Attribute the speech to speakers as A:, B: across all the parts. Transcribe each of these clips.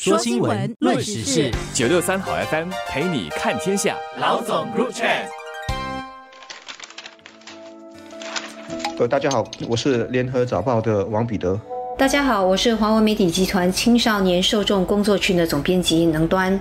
A: 说新闻，论时事，
B: 九六三好 FM 陪你看天下。
A: 老总入场。
C: 呃，大家好，我是联合早报的王彼得。
D: 大家好，我是华文媒体集团青少年受众工作群的总编辑能端。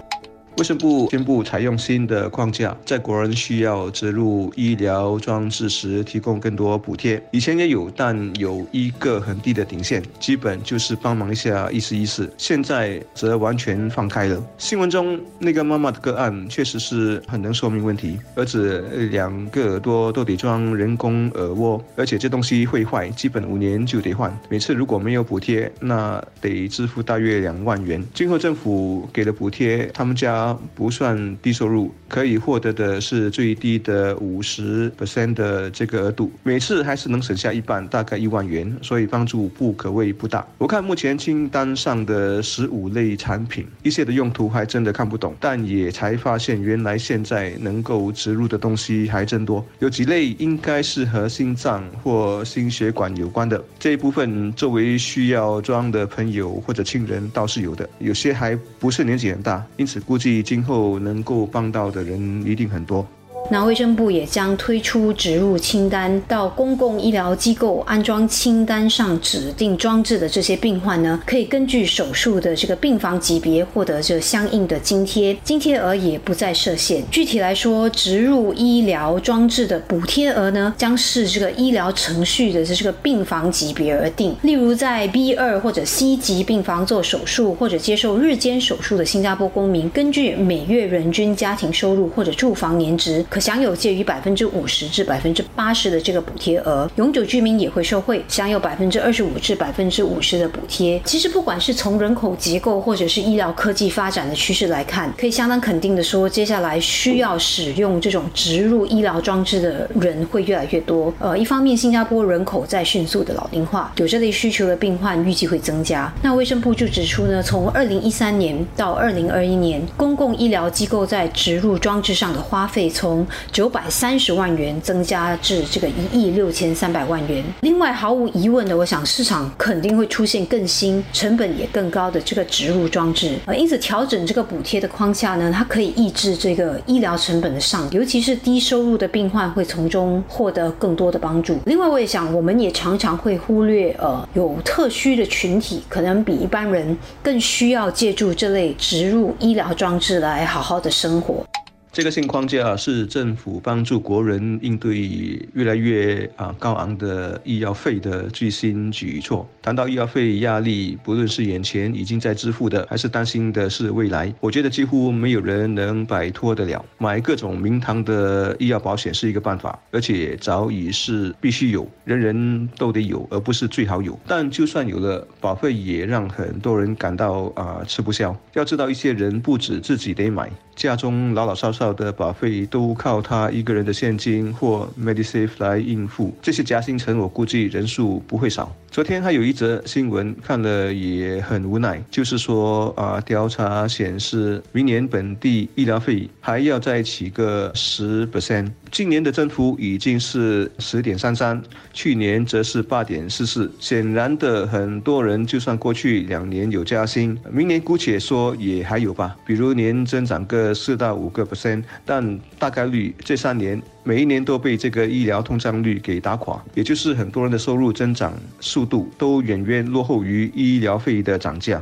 C: 卫生部宣布采用新的框架，在国人需要植入医疗装置时提供更多补贴。以前也有，但有一个很低的顶线，基本就是帮忙一下，意思意思。现在则完全放开了。新闻中那个妈妈的个案确实是很能说明问题。儿子两个耳朵都得装人工耳蜗，而且这东西会坏，基本五年就得换。每次如果没有补贴，那得支付大约两万元。今后政府给了补贴，他们家。不算低收入，可以获得的是最低的五十 percent 的这个额度，每次还是能省下一半，大概一万元，所以帮助不可谓不大。我看目前清单上的十五类产品，一些的用途还真的看不懂，但也才发现原来现在能够植入的东西还真多，有几类应该是和心脏或心血管有关的，这一部分作为需要装的朋友或者亲人倒是有的，有些还不是年纪很大，因此估计。你今后能够帮到的人一定很多。
D: 那卫生部也将推出植入清单，到公共医疗机构安装清单上指定装置的这些病患呢，可以根据手术的这个病房级别获得这相应的津贴，津贴额也不再设限。具体来说，植入医疗装置的补贴额呢，将是这个医疗程序的这个病房级别而定。例如，在 B 二或者 C 级病房做手术或者接受日间手术的新加坡公民，根据每月人均家庭收入或者住房年值。享有介于百分之五十至百分之八十的这个补贴额，永久居民也会受惠，享有百分之二十五至百分之五十的补贴。其实，不管是从人口结构或者是医疗科技发展的趋势来看，可以相当肯定的说，接下来需要使用这种植入医疗装置的人会越来越多。呃，一方面，新加坡人口在迅速的老龄化，有这类需求的病患预计会增加。那卫生部就指出呢，从二零一三年到二零二一年，公共医疗机构在植入装置上的花费从九百三十万元增加至这个一亿六千三百万元。另外，毫无疑问的，我想市场肯定会出现更新、成本也更高的这个植入装置。呃，因此调整这个补贴的框架呢，它可以抑制这个医疗成本的上，尤其是低收入的病患会从中获得更多的帮助。另外，我也想，我们也常常会忽略，呃，有特需的群体可能比一般人更需要借助这类植入医疗装置来好好的生活。
C: 这个新框架是政府帮助国人应对越来越啊高昂的医药费的最新举措。谈到医药费压力，不论是眼前已经在支付的，还是担心的是未来，我觉得几乎没有人能摆脱得了。买各种名堂的医药保险是一个办法，而且早已是必须有，人人都得有，而不是最好有。但就算有了，保费也让很多人感到啊吃不消。要知道，一些人不止自己得买。家中老老少少的保费都靠他一个人的现金或 Medisave 来应付，这些夹心层我估计人数不会少。昨天还有一则新闻看了也很无奈，就是说啊，调查显示明年本地医疗费还要再起个十 percent。今年的增幅已经是十点三三，去年则是八点四四。显然的，很多人就算过去两年有加薪，明年姑且说也还有吧。比如年增长个四到五个 percent，但大概率这三年每一年都被这个医疗通胀率给打垮，也就是很多人的收入增长速度都远远落后于医疗费的涨价。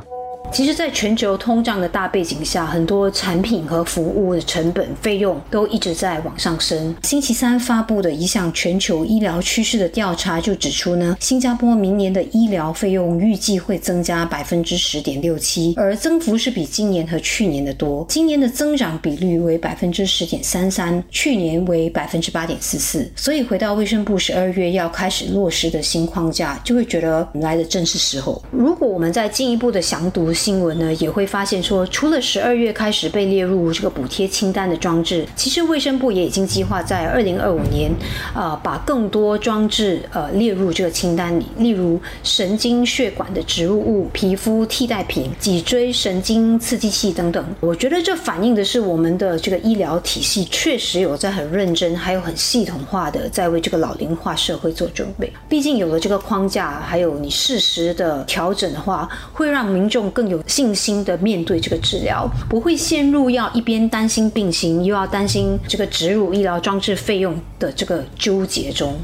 D: 其实，在全球通胀的大背景下，很多产品和服务的成本费用都一直在往上升。星期三发布的一项全球医疗趋势的调查就指出呢，新加坡明年的医疗费用预计会增加百分之十点六七，而增幅是比今年和去年的多。今年的增长比率为百分之十点三三，去年为百分之八点四四。所以，回到卫生部十二月要开始落实的新框架，就会觉得来的正是时候。如果我们再进一步的详读。新闻呢也会发现说，除了十二月开始被列入这个补贴清单的装置，其实卫生部也已经计划在二零二五年，呃，把更多装置呃列入这个清单里，例如神经血管的植入物、皮肤替代品、脊椎神经刺激器等等。我觉得这反映的是我们的这个医疗体系确实有在很认真，还有很系统化的在为这个老龄化社会做准备。毕竟有了这个框架，还有你适时的调整的话，会让民众更。有信心的面对这个治疗，不会陷入要一边担心病情，又要担心这个植入医疗装置费用的这个纠结中。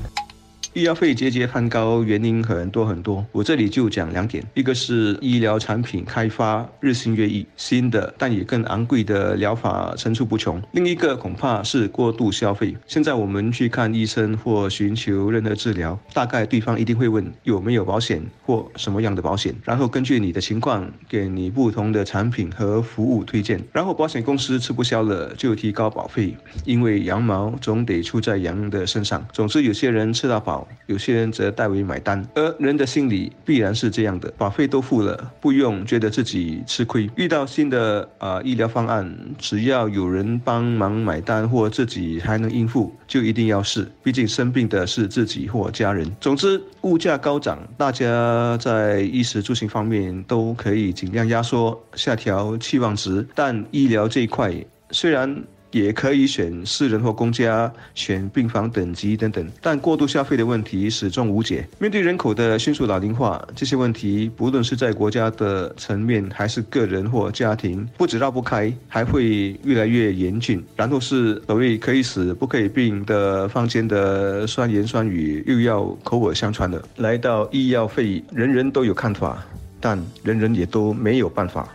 C: 医药费节节攀高，原因很多很多，我这里就讲两点：一个是医疗产品开发日新月异，新的但也更昂贵的疗法层出不穷；另一个恐怕是过度消费。现在我们去看医生或寻求任何治疗，大概对方一定会问有没有保险或什么样的保险，然后根据你的情况给你不同的产品和服务推荐，然后保险公司吃不消了就提高保费，因为羊毛总得出在羊的身上。总之，有些人吃到饱。有些人则代为买单，而人的心理必然是这样的：保费都付了，不用觉得自己吃亏。遇到新的啊医疗方案，只要有人帮忙买单或自己还能应付，就一定要试。毕竟生病的是自己或家人。总之，物价高涨，大家在衣食住行方面都可以尽量压缩、下调期望值，但医疗这一块虽然。也可以选私人或公家，选病房等级等等，但过度消费的问题始终无解。面对人口的迅速老龄化，这些问题不论是在国家的层面，还是个人或家庭，不止绕不开，还会越来越严峻。然后是所谓可以死不可以病的坊间的酸言酸语，又要口耳相传了。来到医药费，人人都有看法，但人人也都没有办法。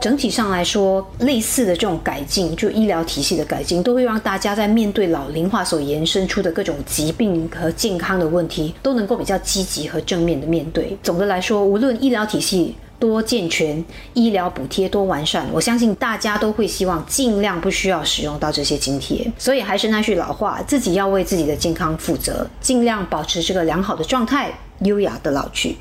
D: 整体上来说，类似的这种改进，就医疗体系的改进，都会让大家在面对老龄化所延伸出的各种疾病和健康的问题，都能够比较积极和正面的面对。总的来说，无论医疗体系多健全，医疗补贴多完善，我相信大家都会希望尽量不需要使用到这些津贴。所以还是那句老话，自己要为自己的健康负责，尽量保持这个良好的状态，优雅的老去。